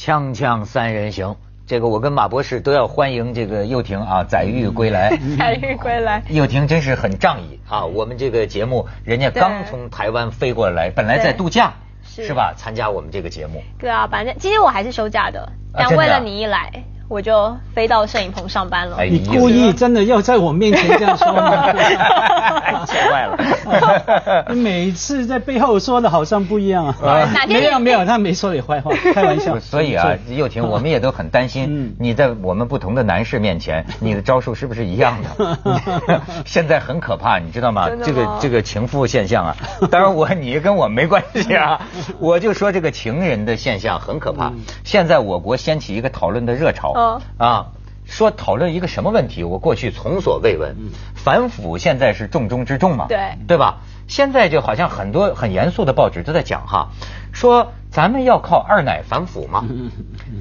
锵锵三人行，这个我跟马博士都要欢迎这个幼婷啊，载誉归来。载誉归来，幼婷真是很仗义啊！我们这个节目，人家刚从台湾飞过来，本来在度假，是吧？参加我们这个节目。对啊，反正今天我还是休假的，但为了你一来。我就飞到摄影棚上班了。你故意真的要在我面前这样说吗？吓坏了！你每次在背后说的好像不一样啊。没有没有，他没说你坏话，开玩笑。所以啊，又婷，我们也都很担心你在我们不同的男士面前，你的招数是不是一样的？现在很可怕，你知道吗？这个这个情妇现象啊，当然我你跟我没关系啊，我就说这个情人的现象很可怕。现在我国掀起一个讨论的热潮。啊，说讨论一个什么问题？我过去从所未闻。反腐现在是重中之重嘛？对，对吧？现在就好像很多很严肃的报纸都在讲哈，说咱们要靠二奶反腐嘛。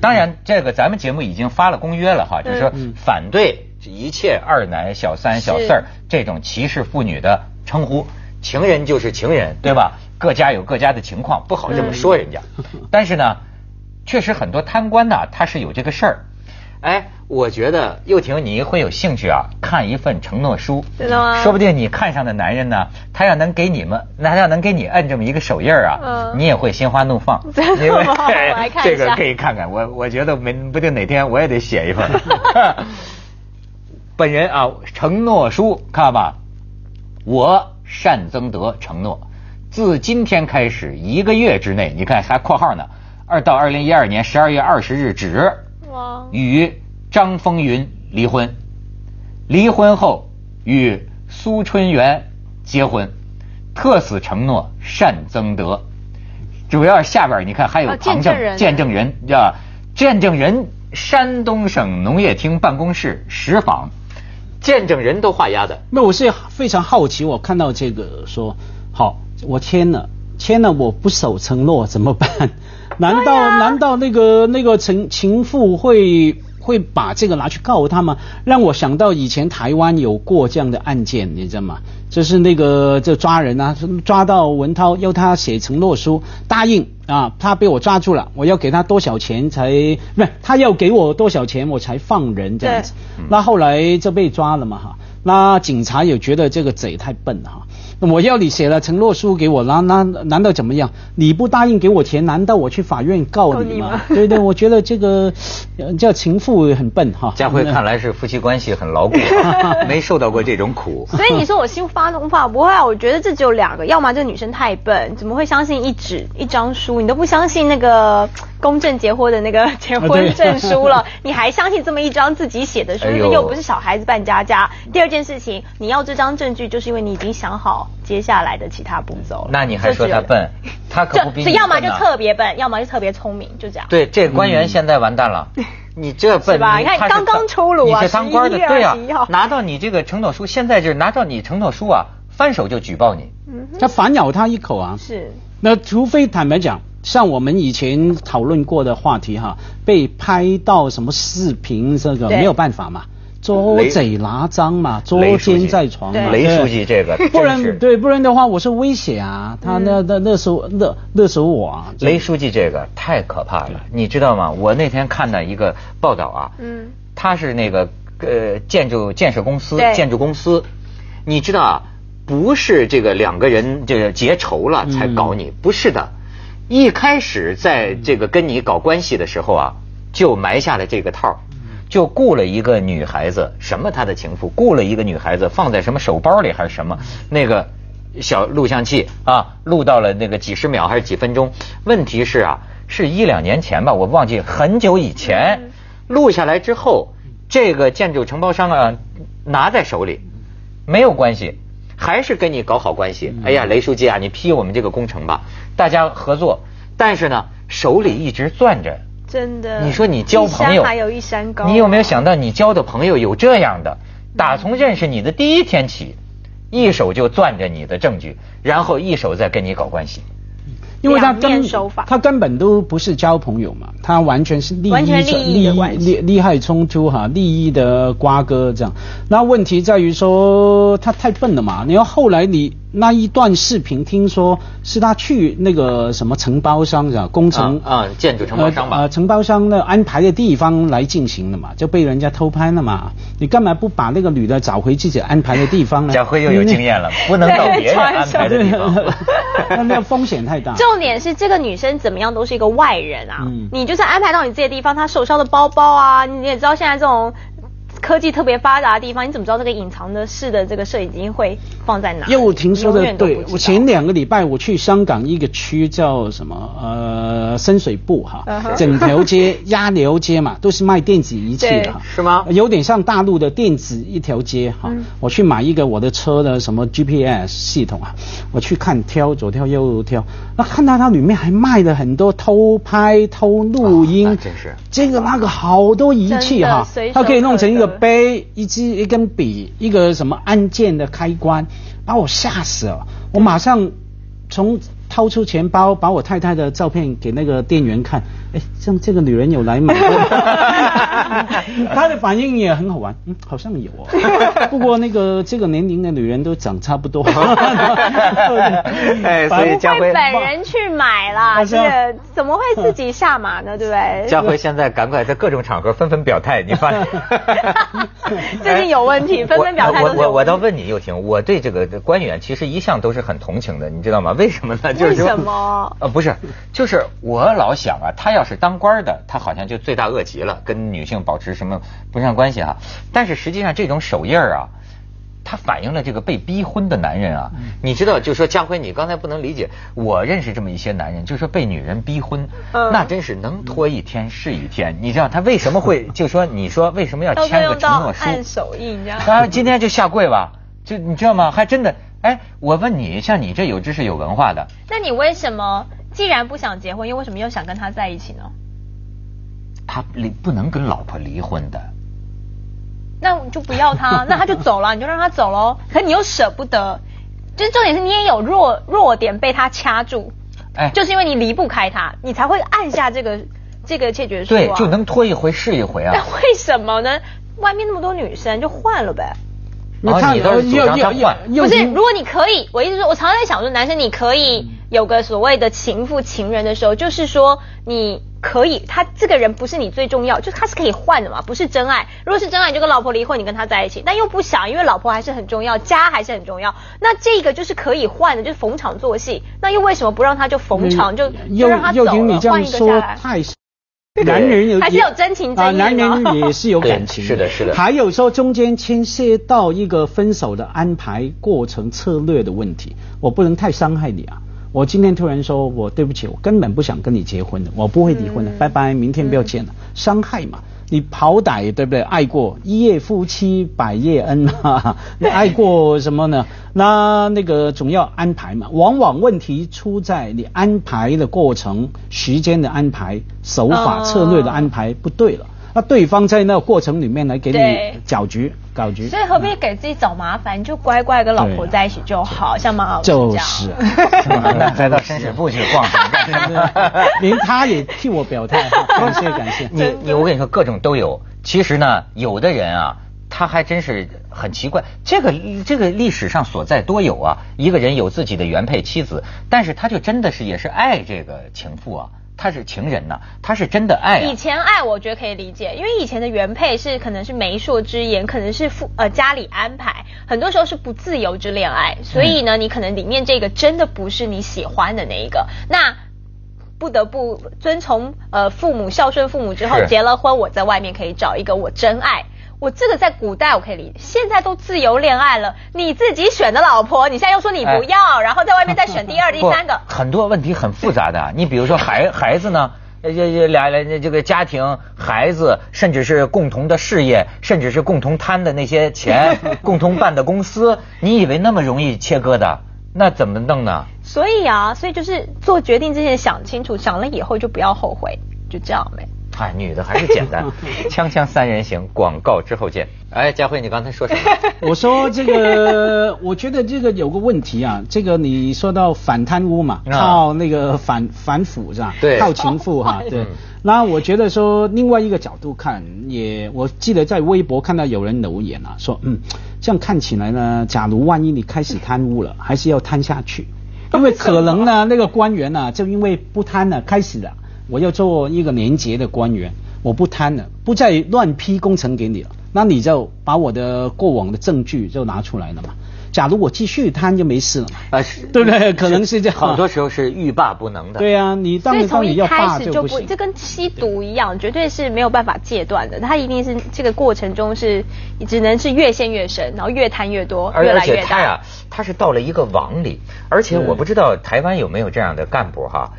当然，这个咱们节目已经发了公约了哈，就是说反对一切二奶、小三、小四儿这种歧视妇女的称呼。情人就是情人，对吧？各家有各家的情况，不好这么说人家。但是呢，确实很多贪官呢，他是有这个事儿。哎，我觉得又婷你会有兴趣啊，看一份承诺书，真的吗？说不定你看上的男人呢，他要能给你们，那要能给你摁这么一个手印儿啊，你也会心花怒放。真的吗？这个可以看看，我我觉得没不定哪天我也得写一份。本人啊，承诺书看吧，我单增德承诺，自今天开始一个月之内，你看还括号呢，二到二零一二年十二月二十日止。与张风云离婚，离婚后与苏春元结婚，特此承诺善增德。主要下边你看还有旁证人，见证人叫见证人，山东省农业厅办公室实访，见证人都画押的。那我是非常好奇，我看到这个说好，我签了，签了我不守承诺怎么办？难道难道那个那个情情妇会会把这个拿去告他吗？让我想到以前台湾有过这样的案件，你知道吗？就是那个就抓人啊，抓到文涛要他写承诺书，答应啊，他被我抓住了，我要给他多少钱才不是？他要给我多少钱我才放人这样子？那后来就被抓了嘛哈。那警察也觉得这个贼太笨了哈。我要你写了承诺书给我，那那难道怎么样？你不答应给我钱，难道我去法院告你吗？对对，我觉得这个叫情妇很笨哈。佳慧看来是夫妻关系很牢固，没受到过这种苦。所以你说我心发怒发不会啊？我觉得这只有两个，要么这女生太笨，怎么会相信一纸一张书？你都不相信那个公证结婚的那个结婚证书了，你还相信这么一张自己写的书？又不是小孩子扮家家。第二件事情，你要这张证据，就是因为你已经想好。接下来的其他步骤，那你还说他笨？他可不比你要么就特别笨，要么就特别聪明，就这样。对，这官员现在完蛋了。你这笨，是吧？你看刚刚出炉啊，你是当官的，对啊。拿到你这个承诺书，现在就是拿到你承诺书啊，翻手就举报你。他反咬他一口啊。是。那除非坦白讲，像我们以前讨论过的话题哈，被拍到什么视频，这个没有办法嘛。捉贼拿赃嘛，捉奸在床嘛。雷书记这个，不然对，不然的话我是威胁啊，他那那那时候那那时候我啊。雷书记这个太可怕了，你知道吗？我那天看到一个报道啊，嗯，他是那个呃建筑建设公司建筑公司，你知道啊，不是这个两个人这个结仇了才搞你，不是的，一开始在这个跟你搞关系的时候啊，就埋下了这个套。就雇了一个女孩子，什么他的情妇，雇了一个女孩子放在什么手包里还是什么那个小录像器啊，录到了那个几十秒还是几分钟？问题是啊，是一两年前吧，我忘记很久以前录下来之后，这个建筑承包商啊拿在手里没有关系，还是跟你搞好关系。哎呀，雷书记啊，你批我们这个工程吧，大家合作，但是呢手里一直攥着。真的，你说你交朋友，还有一山高。你有没有想到，你交的朋友有这样的？打从认识你的第一天起，一手就攥着你的证据，然后一手再跟你搞关系。因为他根他根本都不是交朋友嘛，他完全是利益利益利利害冲突哈，利益的瓜葛这样。那问题在于说他太笨了嘛，你要后来你。那一段视频，听说是他去那个什么承包商是吧？工程啊，建筑承包商吧。呃，承包商的安排的地方来进行的嘛，就被人家偷拍了嘛。你干嘛不把那个女的找回自己安排的地方呢？小辉又有经验了，不能到别人安排的地方。那那风险太大。重点是这个女生怎么样都是一个外人啊。嗯。你就算安排到你自己的地方，她手上的包包啊，你也知道现在这种。科技特别发达的地方，你怎么知道这个隐藏的式的这个摄影机会放在哪？又听说的，对我前两个礼拜我去香港一个区叫什么呃深水埗哈，整条街鸭寮街嘛，都是卖电子仪器的，是吗？有点像大陆的电子一条街哈。我去买一个我的车的什么 GPS 系统啊，我去看挑左挑右挑，那看到它里面还卖了很多偷拍偷录音，真是这个那个好多仪器哈，它可以弄成一个。杯一支一根笔一个什么按键的开关，把我吓死了！我马上从掏出钱包，把我太太的照片给那个店员看。哎，像这个女人有来买，她的反应也很好玩。嗯，好像有哦。不过那个这个年龄的女人都长差不多。哎，所以佳辉本人去买啦，这个怎么会自己下马呢？对不对？佳辉现在赶快在各种场合纷纷表态，你发现？最近有问题，纷纷表态。我我我倒问你，又婷，我对这个官员其实一向都是很同情的，你知道吗？为什么呢？为什么？呃，不是，就是我老想啊，他要。是当官的，他好像就罪大恶极了，跟女性保持什么不上关系啊？但是实际上这种手印儿啊，它反映了这个被逼婚的男人啊。你知道，就说家辉，你刚才不能理解，我认识这么一些男人，就说被女人逼婚，那真是能拖一天是一天。你知道他为什么会 就说你说为什么要签个承诺书？按手印，你知道？啊，今天就下跪吧，就你知道吗？还真的，哎，我问你，像你这有知识有文化的，那你为什么？既然不想结婚，又为什么又想跟他在一起呢？他离不能跟老婆离婚的，那就不要他，那他就走了，你就让他走喽。可你又舍不得，就是重点是你也有弱弱点被他掐住，哎，就是因为你离不开他，你才会按下这个这个切决书，对，就能拖一回是一回啊。那为什么呢？外面那么多女生，就换了呗。那你都主张他换？不是，如果你可以，我一直说，我常常在想说，男生你可以。有个所谓的情妇情人的时候，就是说你可以，他这个人不是你最重要，就他是可以换的嘛，不是真爱。如果是真爱，你就跟老婆离婚，你跟他在一起，但又不想，因为老婆还是很重要，家还是很重要。那这个就是可以换的，就是逢场作戏。那又为什么不让他就逢场就就让他走了，换一个下来？男人有还是有真情真意男人也是有感 情，是的，是的。还有说中间牵涉到一个分手的安排过程策略的问题，我不能太伤害你啊。我今天突然说，我对不起，我根本不想跟你结婚的，我不会离婚的，拜拜，明天不要见了，伤害嘛，你好歹对不对？爱过一夜夫妻百夜恩啊，你爱过什么呢？那那个总要安排嘛，往往问题出在你安排的过程、时间的安排、手法策略的安排不对了。那对方在那个过程里面来给你搅局、搞局，所以何必给自己找麻烦？你就乖乖跟老婆在一起就好，像马老师就是，再到深水埗去逛逛，连他也替我表态，感谢感谢。你你我跟你说，各种都有。其实呢，有的人啊，他还真是很奇怪。这个这个历史上所在多有啊，一个人有自己的原配妻子，但是他就真的是也是爱这个情妇啊。他是情人呐，他是真的爱。以前爱我觉得可以理解，因为以前的原配是可能是媒妁之言，可能是父呃家里安排，很多时候是不自由之恋爱，所以呢，你可能里面这个真的不是你喜欢的那一个，那不得不遵从呃父母孝顺父母之后结了婚，我在外面可以找一个我真爱。我这个在古代我可以理解，现在都自由恋爱了，你自己选的老婆，你现在又说你不要，然后在外面再选第二、第三个，很多问题很复杂的。你比如说孩孩子呢，这这俩俩这个家庭、孩子，甚至是共同的事业，甚至是共同摊的那些钱，共同办的公司，你以为那么容易切割的？那怎么弄呢？所以啊，所以就是做决定之前想清楚，想了以后就不要后悔，就这样呗。嗨，女的还是简单。锵锵三人行，广告之后见。哎，佳慧，你刚才说什么？我说这个，我觉得这个有个问题啊。这个你说到反贪污嘛，靠那个反反腐是吧？对，靠情妇哈。对。那我觉得说另外一个角度看，也我记得在微博看到有人留言啊，说嗯，这样看起来呢，假如万一你开始贪污了，还是要贪下去，因为可能呢，那个官员呢，就因为不贪了，开始了，我要做一个廉洁的官员，我不贪了，不再乱批工程给你了，那你就把我的过往的证据就拿出来了嘛。假如我继续贪就没事了嘛？啊，是，对不对？可能是这样。很多时候是欲罢不能的。对啊，你当当你要罢就不行。这跟吸毒一样，绝对是没有办法戒断的。它一定是这个过程中是只能是越陷越深，然后越贪越多，越来越大。而且他呀，他是到了一个网里，而且我不知道台湾有没有这样的干部哈。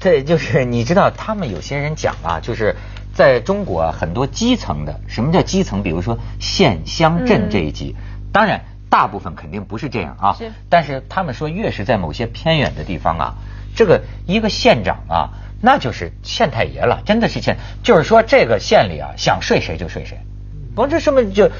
这就是你知道，他们有些人讲啊，就是在中国很多基层的，什么叫基层？比如说县乡镇这一级，当然。大部分肯定不是这样啊，但是他们说越是在某些偏远的地方啊，这个一个县长啊，那就是县太爷了，真的是县，就是说这个县里啊，想睡谁就睡谁，不这什么就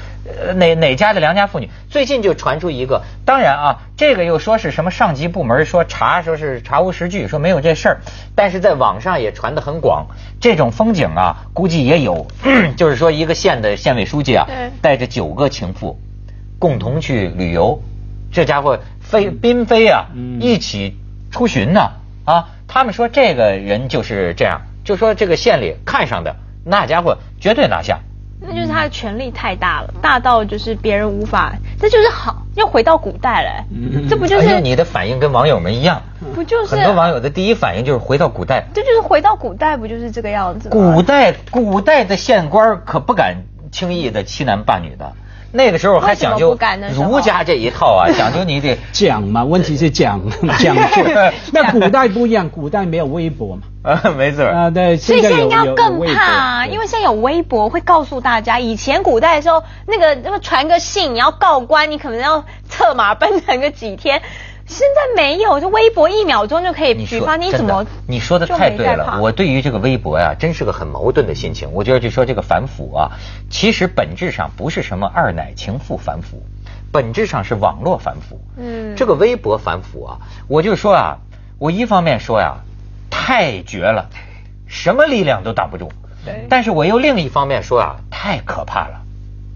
哪哪家的良家妇女，最近就传出一个，当然啊，这个又说是什么上级部门说查，说是查无实据，说没有这事儿，但是在网上也传得很广，这种风景啊，估计也有，就是说一个县的县委书记啊，带着九个情妇。共同去旅游，这家伙飞宾飞啊，一起出巡呢啊！他们说这个人就是这样，就说这个县里看上的那家伙绝对拿下。那就是他的权力太大了，大到就是别人无法，这就是好，要回到古代来。这不就是你的反应跟网友们一样？不就是很多网友的第一反应就是回到古代？这就是回到古代，不就是这个样子？古代古代的县官可不敢轻易的欺男霸女的。那个时候还讲究儒家这一套啊，讲究你得讲嘛，问题是讲 讲究。那古代不一样，古代没有微博嘛。啊，没错。啊，对。所以现在应该更怕，因为现在有微博会告诉大家，以前古代的时候，那个那个传个信，你要告官，你可能要 策马奔腾个几天。现在没有，就微博一秒钟就可以举发，你怎么？你说的太对了，我对于这个微博呀，真是个很矛盾的心情。我觉得就说这个反腐啊，其实本质上不是什么二奶情妇反腐，本质上是网络反腐。嗯，这个微博反腐啊，我就说啊，我一方面说呀，太绝了，什么力量都挡不住。对。但是我又另一方面说啊，太可怕了。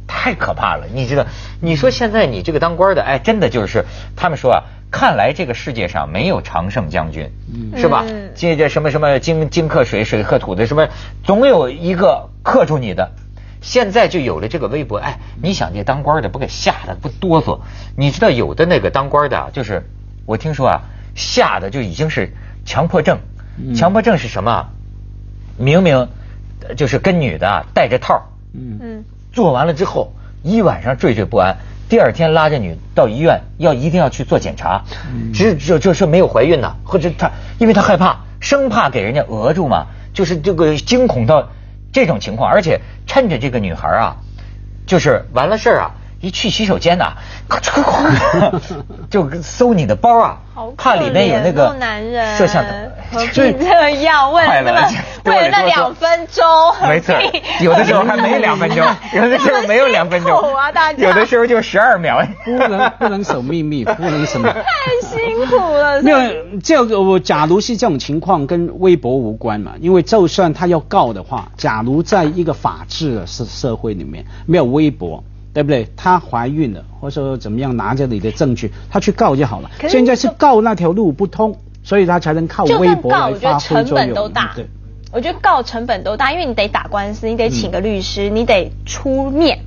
太可怕了，你知道？你说现在你这个当官的，哎，真的就是他们说啊，看来这个世界上没有常胜将军，是吧？这这什么什么金金克水，水克土的，什么总有一个克住你的。现在就有了这个微博，哎，你想这当官的不给吓得不哆嗦？你知道有的那个当官的，就是我听说啊，吓得就已经是强迫症。强迫症是什么？明明就是跟女的戴着套，嗯嗯。做完了之后，一晚上惴惴不安。第二天拉着女到医院，要一定要去做检查，只就就是没有怀孕呢，或者他因为他害怕，生怕给人家讹住嘛，就是这个惊恐到这种情况，而且趁着这个女孩啊，就是完了事儿啊。一去洗手间呐，咔嚓咔嚓，就搜你的包啊，怕里面有那个摄像头，就这样问了为了那两分钟，没错，有的时候还没两分钟，有的时候没有两分钟，有的时候就十二秒，不能不能守秘密，不能什么，太辛苦了。没有这个，我假如是这种情况，跟微博无关嘛，因为就算他要告的话，假如在一个法治的社社会里面没有微博。对不对？她怀孕了，或者说怎么样，拿着你的证据，她去告就好了。现在是告那条路不通，所以她才能靠微博来发挥作用。对，我觉得告成本都大，因为你得打官司，你得请个律师，你得出面，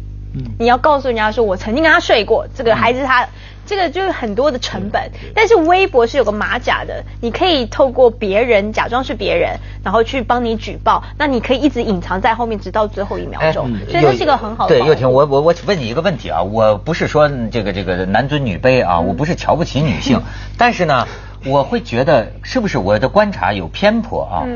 你要告诉人家说我曾经跟他睡过，这个孩子他。这个就是很多的成本，但是微博是有个马甲的，你可以透过别人假装是别人，然后去帮你举报，那你可以一直隐藏在后面，直到最后一秒钟，所以这是一个很好的。对，又婷，我我我问你一个问题啊，我不是说这个这个男尊女卑啊，我不是瞧不起女性，但是呢，我会觉得是不是我的观察有偏颇啊？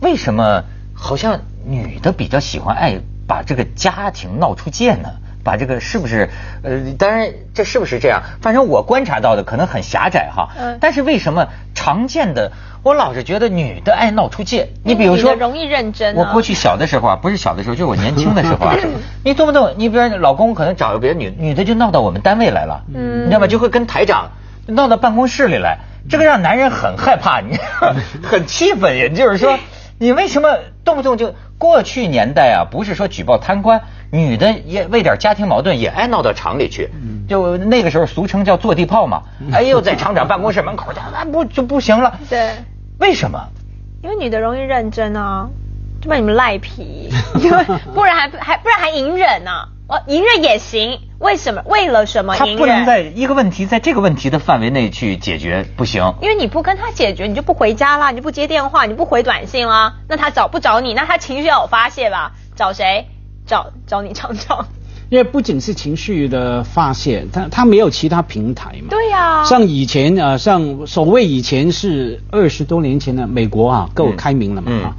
为什么好像女的比较喜欢爱把这个家庭闹出界呢？把这个是不是？呃，当然这是不是这样？反正我观察到的可能很狭窄哈。嗯。但是为什么常见的我老是觉得女的爱闹出界？你比如说容易认真。我过去小的时候啊，不是小的时候，就是我年轻的时候啊，你动不动你比如老公可能找个别的女女的就闹到我们单位来了，嗯，你知道吗？就会跟台长闹到办公室里来，这个让男人很害怕，你 很气愤。也就是说，你为什么动不动就过去年代啊？不是说举报贪官。女的也为点家庭矛盾也爱闹到厂里去，就那个时候俗称叫坐地炮嘛。哎呦，在厂长办公室门口，那不就不行了？对，为什么？因为女的容易认真啊，就把你们赖皮，因为不然还还不然还隐忍呢。哦，隐忍也行，为什么？为了什么？他不能在一个问题在这个问题的范围内去解决，不行。因为你不跟他解决，你就不回家啦，你就不接电话，你不回短信啦，那他找不找你？那他情绪要有发泄吧？找谁？找找你尝尝，因为不仅是情绪的发泄，他他没有其他平台嘛。对呀。像以前啊，像所谓以前是二十多年前的美国啊，够开明了嘛啊，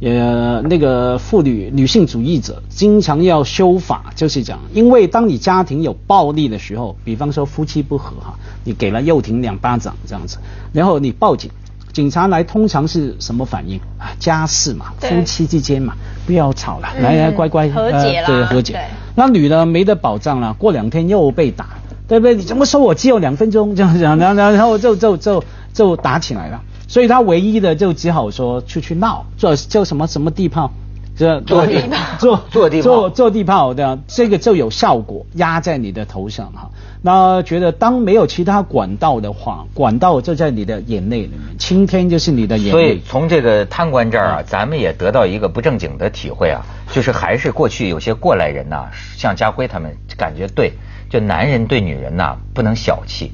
呃，那个妇女女性主义者经常要修法，就是讲，因为当你家庭有暴力的时候，比方说夫妻不和哈，你给了幼婷两巴掌这样子，然后你报警。警察来通常是什么反应啊？家事嘛，夫妻之间嘛，不要吵了，来来乖乖和解对和解。那女的没得保障了，过两天又被打，对不对？你怎么说我只有两分钟这样讲，然后然后就就就就打起来了。所以他唯一的就只好说出去闹，做叫什么什么地炮。这坐地坐坐地坐坐地炮 的 这个就有效果，压在你的头上哈。那觉得当没有其他管道的话，管道就在你的眼泪里面，青天就是你的眼泪。所以从这个贪官这儿啊，咱们也得到一个不正经的体会啊，就是还是过去有些过来人呐，像家辉他们感觉对，就男人对女人呐不能小气，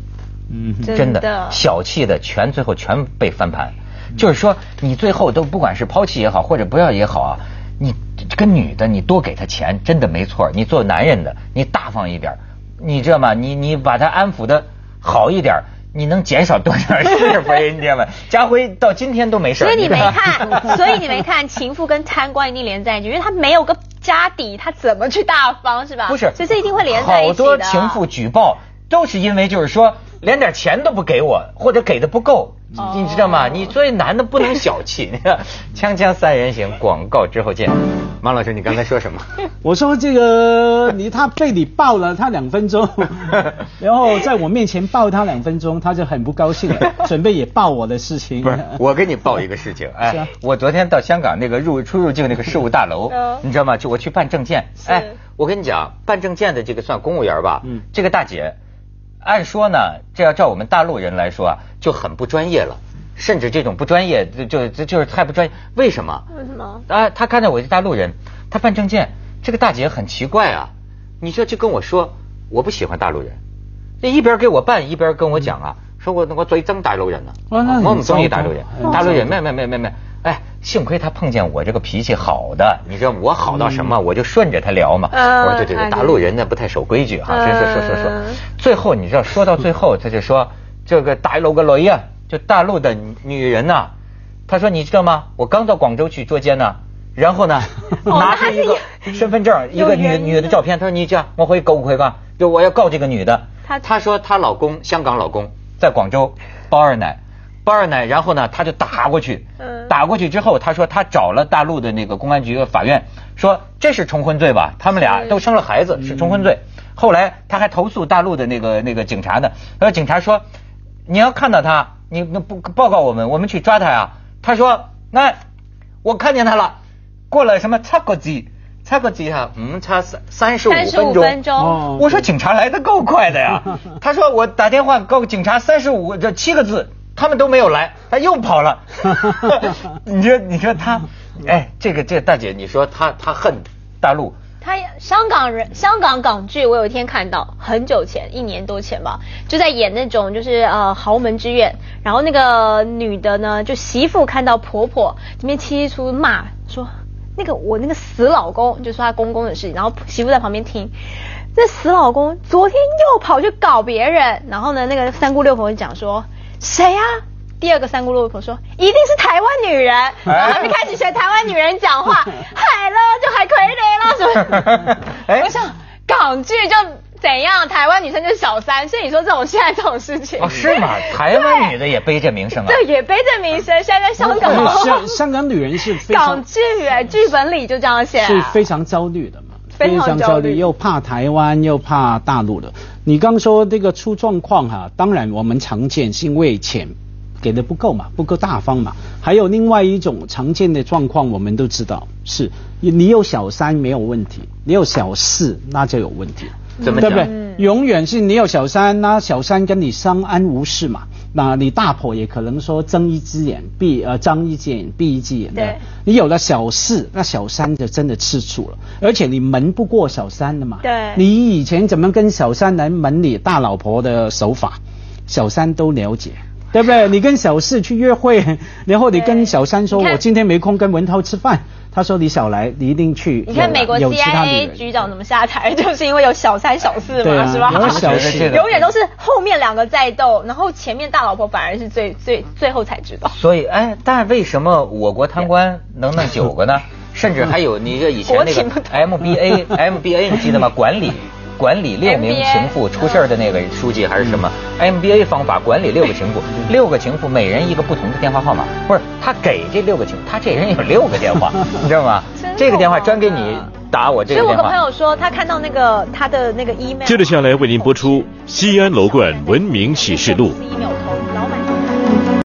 嗯，真的小气的全最后全被翻盘，就是说你最后都不管是抛弃也好，或者不要也好啊。你这个女的，你多给她钱，真的没错。你做男人的，你大方一点，你知道吗？你你把她安抚的好一点，你能减少多少 是非？你知道吗？家辉到今天都没事。所以你没看，所以你没看情妇跟贪官一定连在一起，因为他没有个家底，他怎么去大方是吧？不是，所以这一定会连在一起的。好多情妇举报都是因为就是说。连点钱都不给我，或者给的不够，你知道吗？你作为男的不能小气。你看，锵锵三人行，广告之后见。马老师，你刚才说什么？我说这个你他被你抱了他两分钟，然后在我面前抱他两分钟，他就很不高兴了，准备也抱我的事情。不是，我给你报一个事情。哎，我昨天到香港那个入出入境那个事务大楼，你知道吗？就我去办证件。哎，我跟你讲，办证件的这个算公务员吧？嗯，这个大姐。按说呢，这要照我们大陆人来说啊，就很不专业了，甚至这种不专业就就就是太不专业。为什么？为什么？啊，他看到我是大陆人，他办证件，这个大姐很奇怪啊。你说就跟我说，我不喜欢大陆人，这一边给我办，一边跟我讲啊，说我我最憎大陆人呢，我们中意大陆人，大陆人没没没没没。哎，幸亏他碰见我这个脾气好的，你知道我好到什么，我就顺着他聊嘛。我说对对对，大陆人呢不太守规矩哈，说说说说说。最后你知道说到最后，他就说这个大陆个雷呀，就大陆的女人呐，他说你知道吗？我刚到广州去捉奸呢，然后呢 拿出一个 身份证，一个女女的照片，他说你这样我会告不会吧？就我要告这个女的。他他说她老公香港老公在广州包二奶。包二奶，然后呢，他就打过去，打过去之后，他说他找了大陆的那个公安局、法院，说这是重婚罪吧？他们俩都生了孩子，是重婚罪。后来他还投诉大陆的那个那个警察呢，然后警察说，你要看到他，你那不报告我们，我们去抓他呀。他说，那我看见他了，过了什么差个几，差个几哈，嗯，差三三十五分钟。我说警察来的够快的呀。他说我打电话告警察三十五这七个字。他们都没有来，他又跑了。你说，你说他，哎，这个这个大姐，你说他他恨大陆。他香港人，香港港剧，我有一天看到，很久前，一年多前吧，就在演那种就是呃豪门之怨，然后那个女的呢，就媳妇看到婆婆这边七出骂说，那个我那个死老公，就说她公公的事情，然后媳妇在旁边听，这死老公昨天又跑去搞别人，然后呢，那个三姑六婆就讲说。谁呀？第二个三姑六婆说一定是台湾女人，然后就开始学台湾女人讲话，海了就海葵雷了，是不是？我想港港剧就怎样，台湾女生就是小三，所以你说这种现在这种事情哦是吗？台湾女的也背着名声啊？对，也背着名声。现在在香港，香香港女人是港剧哎，剧本里就这样写，是非常焦虑的嘛，非常焦虑，又怕台湾又怕大陆的。你刚说这个出状况哈，当然我们常见是因为钱给的不够嘛，不够大方嘛。还有另外一种常见的状况，我们都知道是，你有小三没有问题，你有小四那就有问题。怎么对不对？永远是你有小三，那小三跟你相安无事嘛。那你大婆也可能说睁一只眼闭呃张一只眼闭一只眼。的。你有了小四，那小三就真的吃醋了，而且你瞒不过小三的嘛。对。你以前怎么跟小三来瞒你大老婆的手法，小三都了解，对不对？你跟小四去约会，然后你跟小三说我今天没空跟文涛吃饭。他说：“你少来，你一定去。”你看美国 CIA 局长怎么下台，就是因为有小三小四嘛，是吧？永远都是后面两个在斗，然后前面大老婆反而是最最最后才知道。所以，哎，但为什么我国贪官能弄九个呢？甚至还有你这以前那个 MBA，MBA 你记得吗？管理。管理六名情妇出事儿的那个书记还是什么 MBA 方法管理六个情妇，六个情妇每人一个不同的电话号码，不是他给这六个情，他这人有六个电话，你知道吗？这个电话专给你打我这个电话。所以我跟朋友说，他看到那个他的那个 email。接着下来为您播出《西安楼冠文明启示录》。